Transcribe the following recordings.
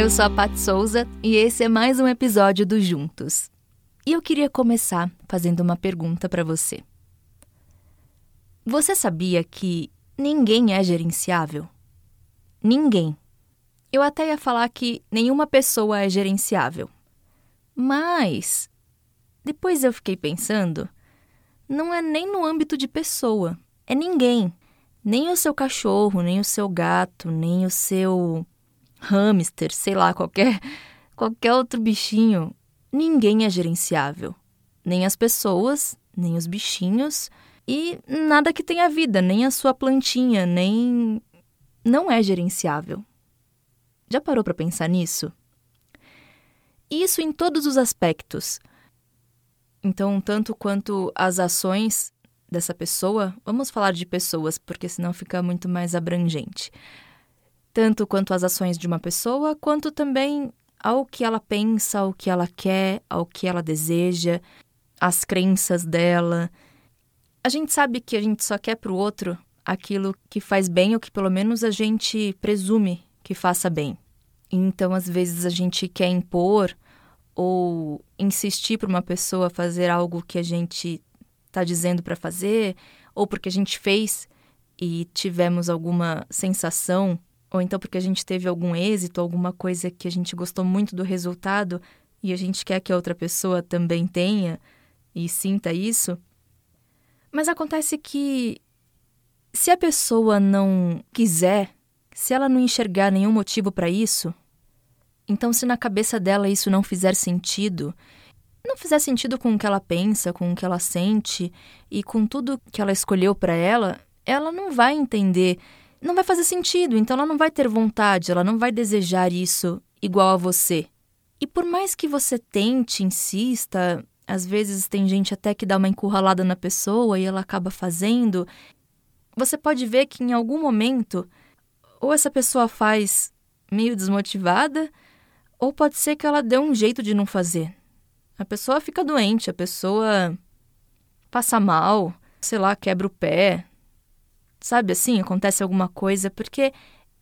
Eu sou a Pat Souza e esse é mais um episódio do Juntos. E eu queria começar fazendo uma pergunta para você. Você sabia que ninguém é gerenciável? Ninguém. Eu até ia falar que nenhuma pessoa é gerenciável. Mas depois eu fiquei pensando, não é nem no âmbito de pessoa, é ninguém. Nem o seu cachorro, nem o seu gato, nem o seu hamster, sei lá, qualquer qualquer outro bichinho. Ninguém é gerenciável. Nem as pessoas, nem os bichinhos e nada que tenha vida, nem a sua plantinha, nem não é gerenciável. Já parou para pensar nisso? Isso em todos os aspectos. Então, tanto quanto as ações dessa pessoa, vamos falar de pessoas, porque senão fica muito mais abrangente. Tanto quanto as ações de uma pessoa, quanto também ao que ela pensa, ao que ela quer, ao que ela deseja, as crenças dela. A gente sabe que a gente só quer para o outro aquilo que faz bem ou que pelo menos a gente presume que faça bem. Então, às vezes, a gente quer impor ou insistir para uma pessoa fazer algo que a gente está dizendo para fazer, ou porque a gente fez e tivemos alguma sensação, ou então porque a gente teve algum êxito, alguma coisa que a gente gostou muito do resultado e a gente quer que a outra pessoa também tenha e sinta isso. Mas acontece que se a pessoa não quiser, se ela não enxergar nenhum motivo para isso, então se na cabeça dela isso não fizer sentido, não fizer sentido com o que ela pensa, com o que ela sente e com tudo que ela escolheu para ela, ela não vai entender, não vai fazer sentido, então ela não vai ter vontade, ela não vai desejar isso igual a você. E por mais que você tente, insista, às vezes tem gente até que dá uma encurralada na pessoa e ela acaba fazendo, você pode ver que em algum momento ou essa pessoa faz meio desmotivada, ou pode ser que ela dê um jeito de não fazer. A pessoa fica doente, a pessoa passa mal, sei lá, quebra o pé. Sabe assim, acontece alguma coisa porque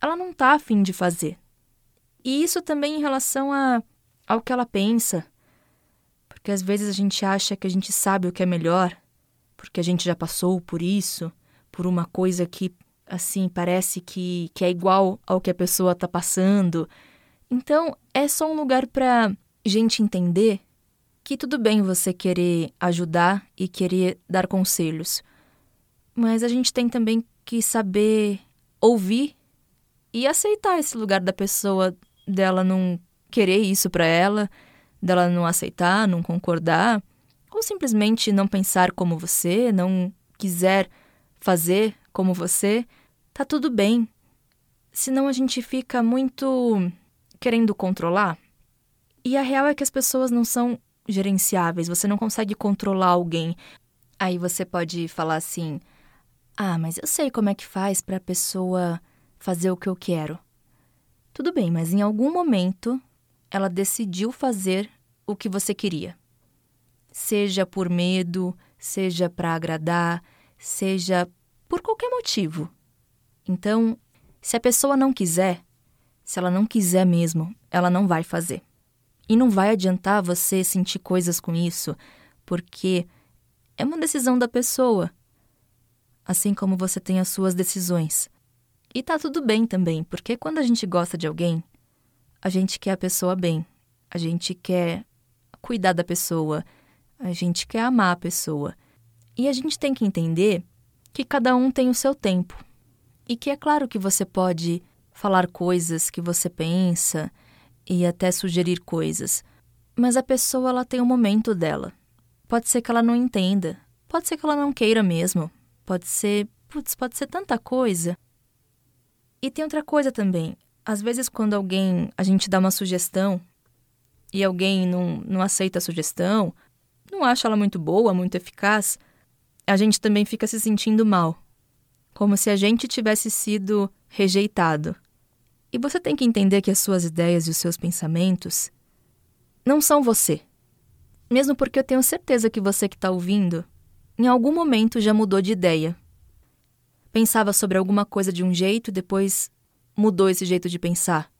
ela não tá afim de fazer. E isso também em relação a, ao que ela pensa. Porque às vezes a gente acha que a gente sabe o que é melhor, porque a gente já passou por isso, por uma coisa que, assim, parece que, que é igual ao que a pessoa tá passando. Então, é só um lugar para gente entender que tudo bem você querer ajudar e querer dar conselhos, mas a gente tem também que saber ouvir e aceitar esse lugar da pessoa, dela não querer isso para ela, dela não aceitar, não concordar, ou simplesmente não pensar como você, não quiser fazer como você, tá tudo bem. Senão a gente fica muito querendo controlar. E a real é que as pessoas não são gerenciáveis, você não consegue controlar alguém. Aí você pode falar assim: "Ah, mas eu sei como é que faz para a pessoa fazer o que eu quero". Tudo bem, mas em algum momento ela decidiu fazer o que você queria. Seja por medo, seja para agradar, seja por qualquer motivo. Então, se a pessoa não quiser, se ela não quiser mesmo, ela não vai fazer. E não vai adiantar você sentir coisas com isso, porque é uma decisão da pessoa. Assim como você tem as suas decisões. E tá tudo bem também, porque quando a gente gosta de alguém, a gente quer a pessoa bem. A gente quer cuidar da pessoa, a gente quer amar a pessoa. E a gente tem que entender que cada um tem o seu tempo. E que é claro que você pode falar coisas que você pensa, e até sugerir coisas. Mas a pessoa ela tem o momento dela. Pode ser que ela não entenda, pode ser que ela não queira mesmo, pode ser, putz, pode ser tanta coisa. E tem outra coisa também. Às vezes quando alguém, a gente dá uma sugestão e alguém não, não aceita a sugestão, não acha ela muito boa, muito eficaz, a gente também fica se sentindo mal. Como se a gente tivesse sido rejeitado. E você tem que entender que as suas ideias e os seus pensamentos não são você. Mesmo porque eu tenho certeza que você que está ouvindo, em algum momento já mudou de ideia. Pensava sobre alguma coisa de um jeito e depois mudou esse jeito de pensar.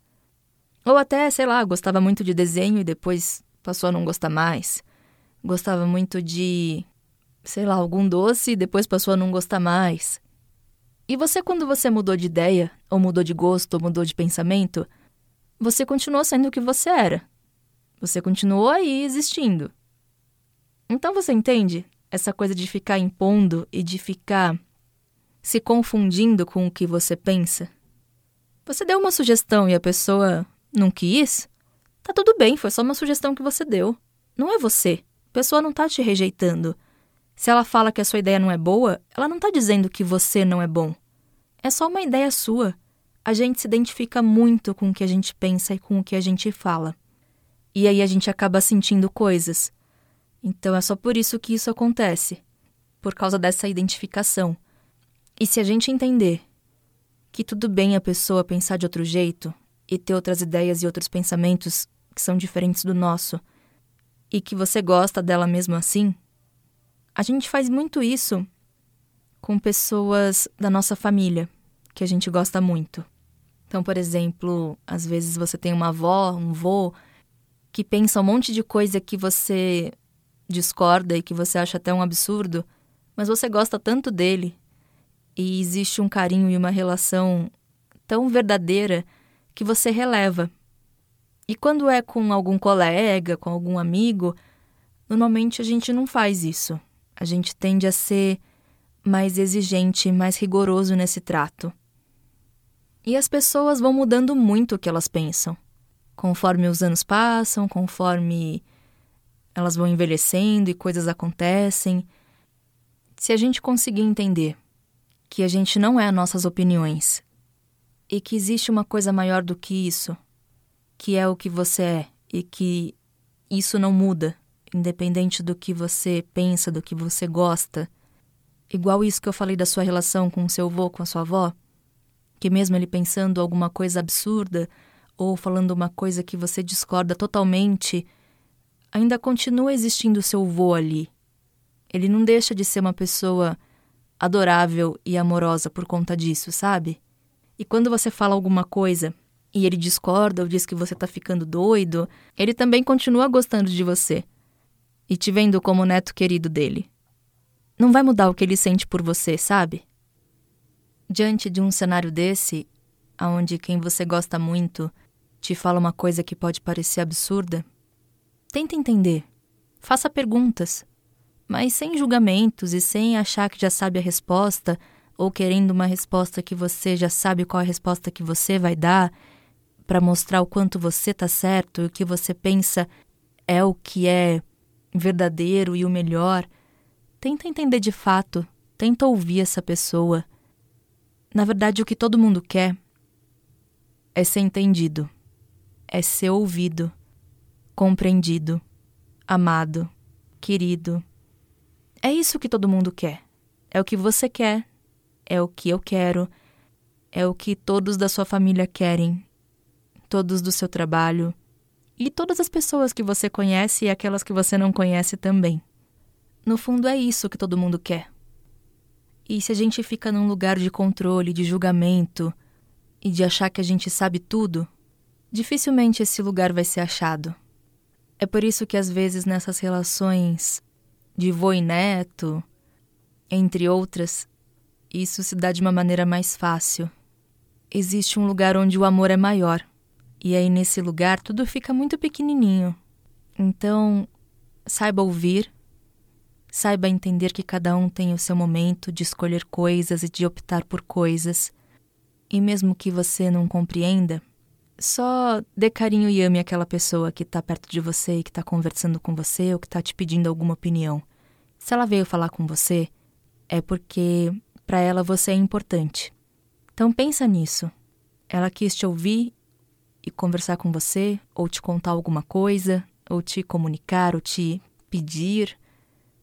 Ou até, sei lá, gostava muito de desenho e depois passou a não gostar mais. Gostava muito de, sei lá, algum doce e depois passou a não gostar mais. E você, quando você mudou de ideia, ou mudou de gosto, ou mudou de pensamento, você continuou sendo o que você era. Você continuou aí existindo. Então você entende essa coisa de ficar impondo e de ficar se confundindo com o que você pensa? Você deu uma sugestão e a pessoa não quis? Tá tudo bem, foi só uma sugestão que você deu. Não é você. A pessoa não tá te rejeitando. Se ela fala que a sua ideia não é boa, ela não tá dizendo que você não é bom. É só uma ideia sua. A gente se identifica muito com o que a gente pensa e com o que a gente fala. E aí a gente acaba sentindo coisas. Então é só por isso que isso acontece por causa dessa identificação. E se a gente entender que tudo bem a pessoa pensar de outro jeito e ter outras ideias e outros pensamentos que são diferentes do nosso, e que você gosta dela mesmo assim, a gente faz muito isso com pessoas da nossa família, que a gente gosta muito. Então, por exemplo, às vezes você tem uma avó, um vô, que pensa um monte de coisa que você discorda e que você acha até um absurdo, mas você gosta tanto dele e existe um carinho e uma relação tão verdadeira que você releva. E quando é com algum colega, com algum amigo, normalmente a gente não faz isso. A gente tende a ser mais exigente, mais rigoroso nesse trato. E as pessoas vão mudando muito o que elas pensam. Conforme os anos passam, conforme elas vão envelhecendo e coisas acontecem. Se a gente conseguir entender que a gente não é as nossas opiniões e que existe uma coisa maior do que isso, que é o que você é e que isso não muda, independente do que você pensa, do que você gosta. Igual isso que eu falei da sua relação com seu avô, com a sua avó, que mesmo ele pensando alguma coisa absurda ou falando uma coisa que você discorda totalmente, ainda continua existindo seu vô ali. Ele não deixa de ser uma pessoa adorável e amorosa por conta disso, sabe? E quando você fala alguma coisa e ele discorda ou diz que você tá ficando doido, ele também continua gostando de você e te vendo como neto querido dele. Não vai mudar o que ele sente por você, sabe? Diante de um cenário desse, aonde quem você gosta muito te fala uma coisa que pode parecer absurda, tenta entender. Faça perguntas, mas sem julgamentos e sem achar que já sabe a resposta ou querendo uma resposta que você já sabe qual a resposta que você vai dar para mostrar o quanto você tá certo e o que você pensa é o que é verdadeiro e o melhor. Tenta entender de fato, tenta ouvir essa pessoa na verdade, o que todo mundo quer é ser entendido, é ser ouvido, compreendido, amado, querido. É isso que todo mundo quer. É o que você quer, é o que eu quero, é o que todos da sua família querem, todos do seu trabalho e todas as pessoas que você conhece e aquelas que você não conhece também. No fundo, é isso que todo mundo quer. E se a gente fica num lugar de controle, de julgamento e de achar que a gente sabe tudo, dificilmente esse lugar vai ser achado. É por isso que às vezes nessas relações de vô e neto, entre outras, isso se dá de uma maneira mais fácil. Existe um lugar onde o amor é maior, e aí nesse lugar tudo fica muito pequenininho. Então, saiba ouvir Saiba entender que cada um tem o seu momento de escolher coisas e de optar por coisas. E mesmo que você não compreenda, só dê carinho e ame aquela pessoa que está perto de você e que está conversando com você ou que está te pedindo alguma opinião. Se ela veio falar com você, é porque para ela você é importante. Então pensa nisso. Ela quis te ouvir e conversar com você, ou te contar alguma coisa, ou te comunicar, ou te pedir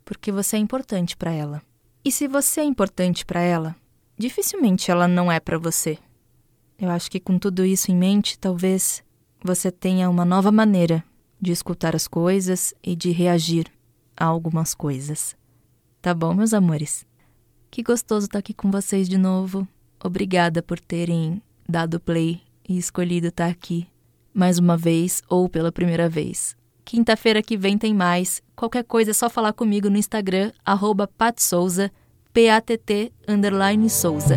porque você é importante para ela. E se você é importante para ela, dificilmente ela não é para você. Eu acho que com tudo isso em mente, talvez você tenha uma nova maneira de escutar as coisas e de reagir a algumas coisas. Tá bom, meus amores? Que gostoso estar tá aqui com vocês de novo. Obrigada por terem dado play e escolhido estar tá aqui. mais uma vez ou pela primeira vez. Quinta-feira que vem tem mais. Qualquer coisa é só falar comigo no Instagram, arroba patsouza, P-A-T-T, underline Souza.